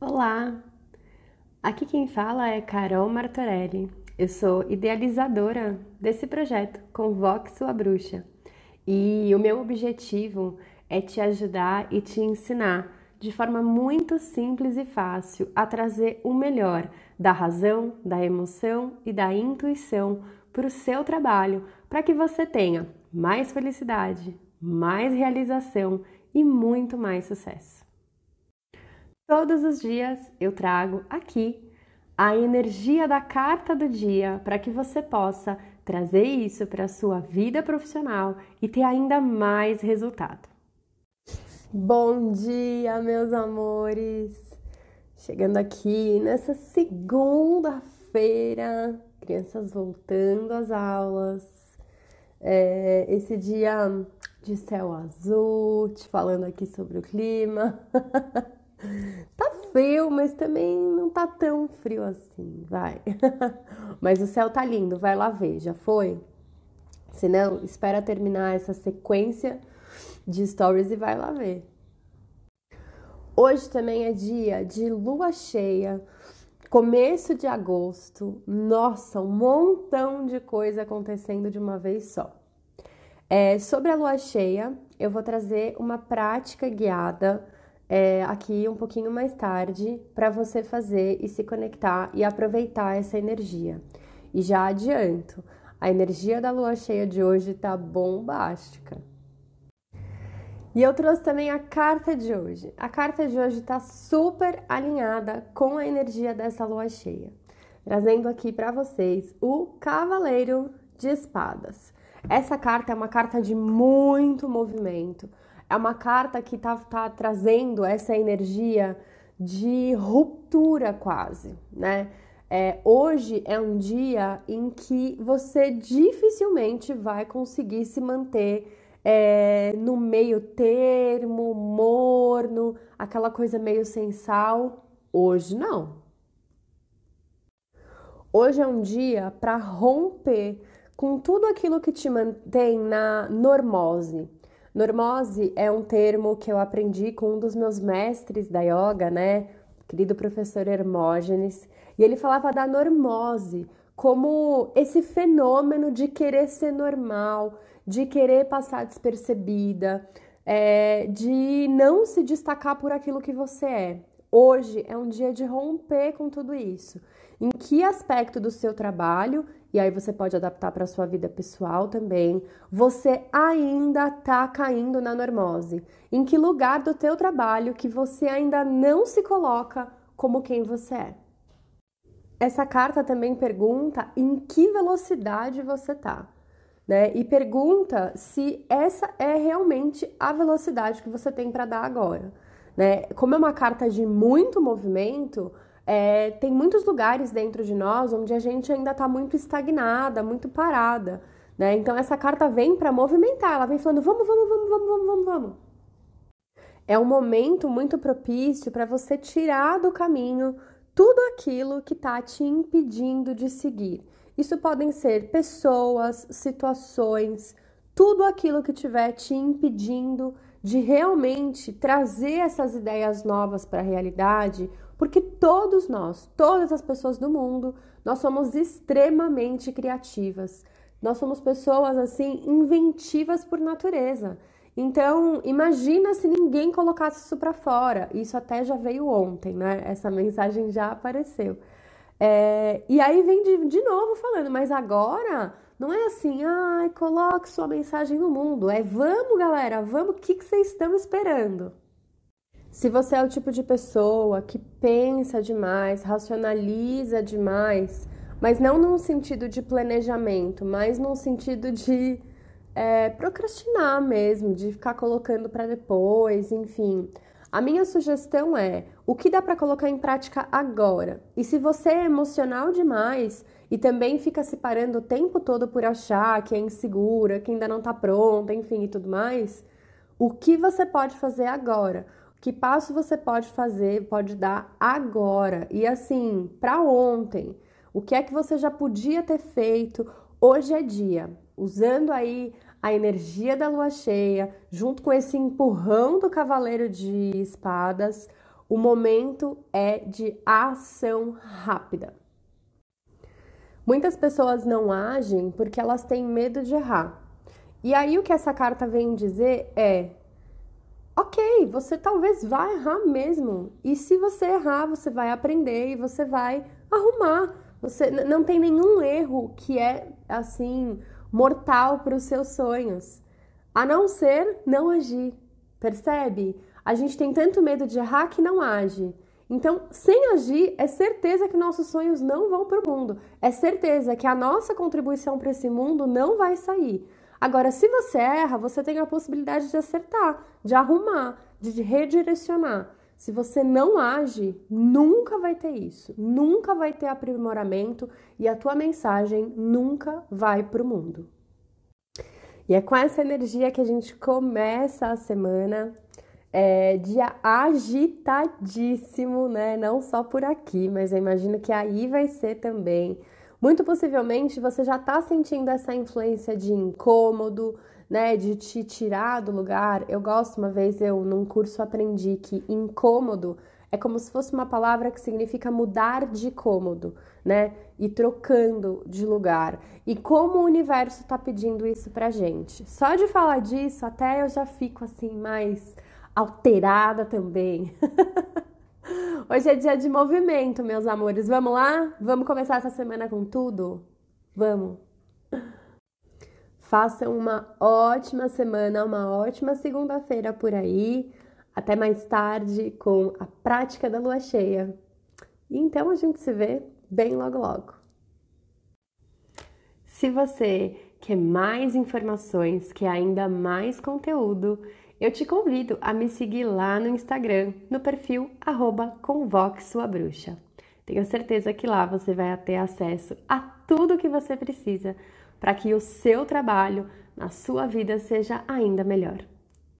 Olá! Aqui quem fala é Carol Martorelli. Eu sou idealizadora desse projeto Convoque Sua Bruxa e o meu objetivo é te ajudar e te ensinar de forma muito simples e fácil a trazer o melhor da razão, da emoção e da intuição para o seu trabalho, para que você tenha mais felicidade, mais realização e muito mais sucesso. Todos os dias eu trago aqui a energia da carta do dia para que você possa trazer isso para a sua vida profissional e ter ainda mais resultado. Bom dia, meus amores! Chegando aqui nessa segunda-feira, crianças voltando às aulas, é, esse dia de céu azul, te falando aqui sobre o clima. Frio, mas também não tá tão frio assim, vai. mas o céu tá lindo, vai lá ver, já foi? Se não, espera terminar essa sequência de stories e vai lá ver. Hoje também é dia de lua cheia, começo de agosto. Nossa, um montão de coisa acontecendo de uma vez só. É, sobre a lua cheia, eu vou trazer uma prática guiada é, aqui um pouquinho mais tarde para você fazer e se conectar e aproveitar essa energia. E já adianto, a energia da lua cheia de hoje tá bombástica. E eu trouxe também a carta de hoje. A carta de hoje está super alinhada com a energia dessa lua cheia, trazendo aqui para vocês o Cavaleiro de Espadas. Essa carta é uma carta de muito movimento, é uma carta que está tá trazendo essa energia de ruptura quase, né? É, hoje é um dia em que você dificilmente vai conseguir se manter é, no meio termo, morno, aquela coisa meio sem sal. Hoje não. Hoje é um dia para romper com tudo aquilo que te mantém na normose. Normose é um termo que eu aprendi com um dos meus mestres da yoga, né? Querido professor Hermógenes, e ele falava da normose como esse fenômeno de querer ser normal, de querer passar despercebida, é, de não se destacar por aquilo que você é. Hoje é um dia de romper com tudo isso. Em que aspecto do seu trabalho e aí você pode adaptar para a sua vida pessoal também. Você ainda está caindo na normose. Em que lugar do teu trabalho que você ainda não se coloca como quem você é? Essa carta também pergunta em que velocidade você está. Né? E pergunta se essa é realmente a velocidade que você tem para dar agora. Né? Como é uma carta de muito movimento, é, tem muitos lugares dentro de nós onde a gente ainda está muito estagnada, muito parada. Né? Então essa carta vem para movimentar, ela vem falando: vamos, vamos, vamos, vamos, vamos, vamos, vamos. É um momento muito propício para você tirar do caminho tudo aquilo que está te impedindo de seguir. Isso podem ser pessoas, situações, tudo aquilo que estiver te impedindo de realmente trazer essas ideias novas para a realidade porque todos nós, todas as pessoas do mundo, nós somos extremamente criativas. Nós somos pessoas assim inventivas por natureza. Então, imagina se ninguém colocasse isso para fora. Isso até já veio ontem, né? Essa mensagem já apareceu. É, e aí vem de, de novo falando, mas agora não é assim, ai, coloque sua mensagem no mundo. É vamos, galera, vamos, o que, que vocês estão esperando? Se você é o tipo de pessoa que pensa demais, racionaliza demais, mas não num sentido de planejamento, mas num sentido de é, procrastinar mesmo, de ficar colocando para depois, enfim. A minha sugestão é o que dá para colocar em prática agora. E se você é emocional demais e também fica se parando o tempo todo por achar que é insegura, que ainda não está pronta, enfim e tudo mais, o que você pode fazer agora? Que passo você pode fazer, pode dar agora? E assim, para ontem, o que é que você já podia ter feito? Hoje é dia, usando aí a energia da lua cheia, junto com esse empurrão do cavaleiro de espadas. O momento é de ação rápida. Muitas pessoas não agem porque elas têm medo de errar. E aí o que essa carta vem dizer é: ok, você talvez vá errar mesmo. E se você errar, você vai aprender e você vai arrumar. Você não tem nenhum erro que é assim mortal para os seus sonhos, a não ser não agir. Percebe? A gente tem tanto medo de errar que não age. Então, sem agir, é certeza que nossos sonhos não vão para o mundo. É certeza que a nossa contribuição para esse mundo não vai sair. Agora, se você erra, você tem a possibilidade de acertar, de arrumar, de redirecionar. Se você não age, nunca vai ter isso, nunca vai ter aprimoramento e a tua mensagem nunca vai para o mundo. E é com essa energia que a gente começa a semana. É, dia agitadíssimo, né? Não só por aqui, mas eu imagino que aí vai ser também. Muito possivelmente você já está sentindo essa influência de incômodo, né? De te tirar do lugar. Eu gosto, uma vez eu num curso aprendi que incômodo é como se fosse uma palavra que significa mudar de cômodo, né? E trocando de lugar. E como o universo está pedindo isso pra gente. Só de falar disso, até eu já fico assim mais alterada também. Hoje é dia de movimento, meus amores. Vamos lá? Vamos começar essa semana com tudo? Vamos! Façam uma ótima semana, uma ótima segunda-feira por aí. Até mais tarde com a prática da lua cheia. E então a gente se vê bem logo logo. Se você quer mais informações, quer ainda mais conteúdo, eu te convido a me seguir lá no Instagram, no perfil Convoque Sua Bruxa. Tenho certeza que lá você vai ter acesso a tudo o que você precisa para que o seu trabalho na sua vida seja ainda melhor.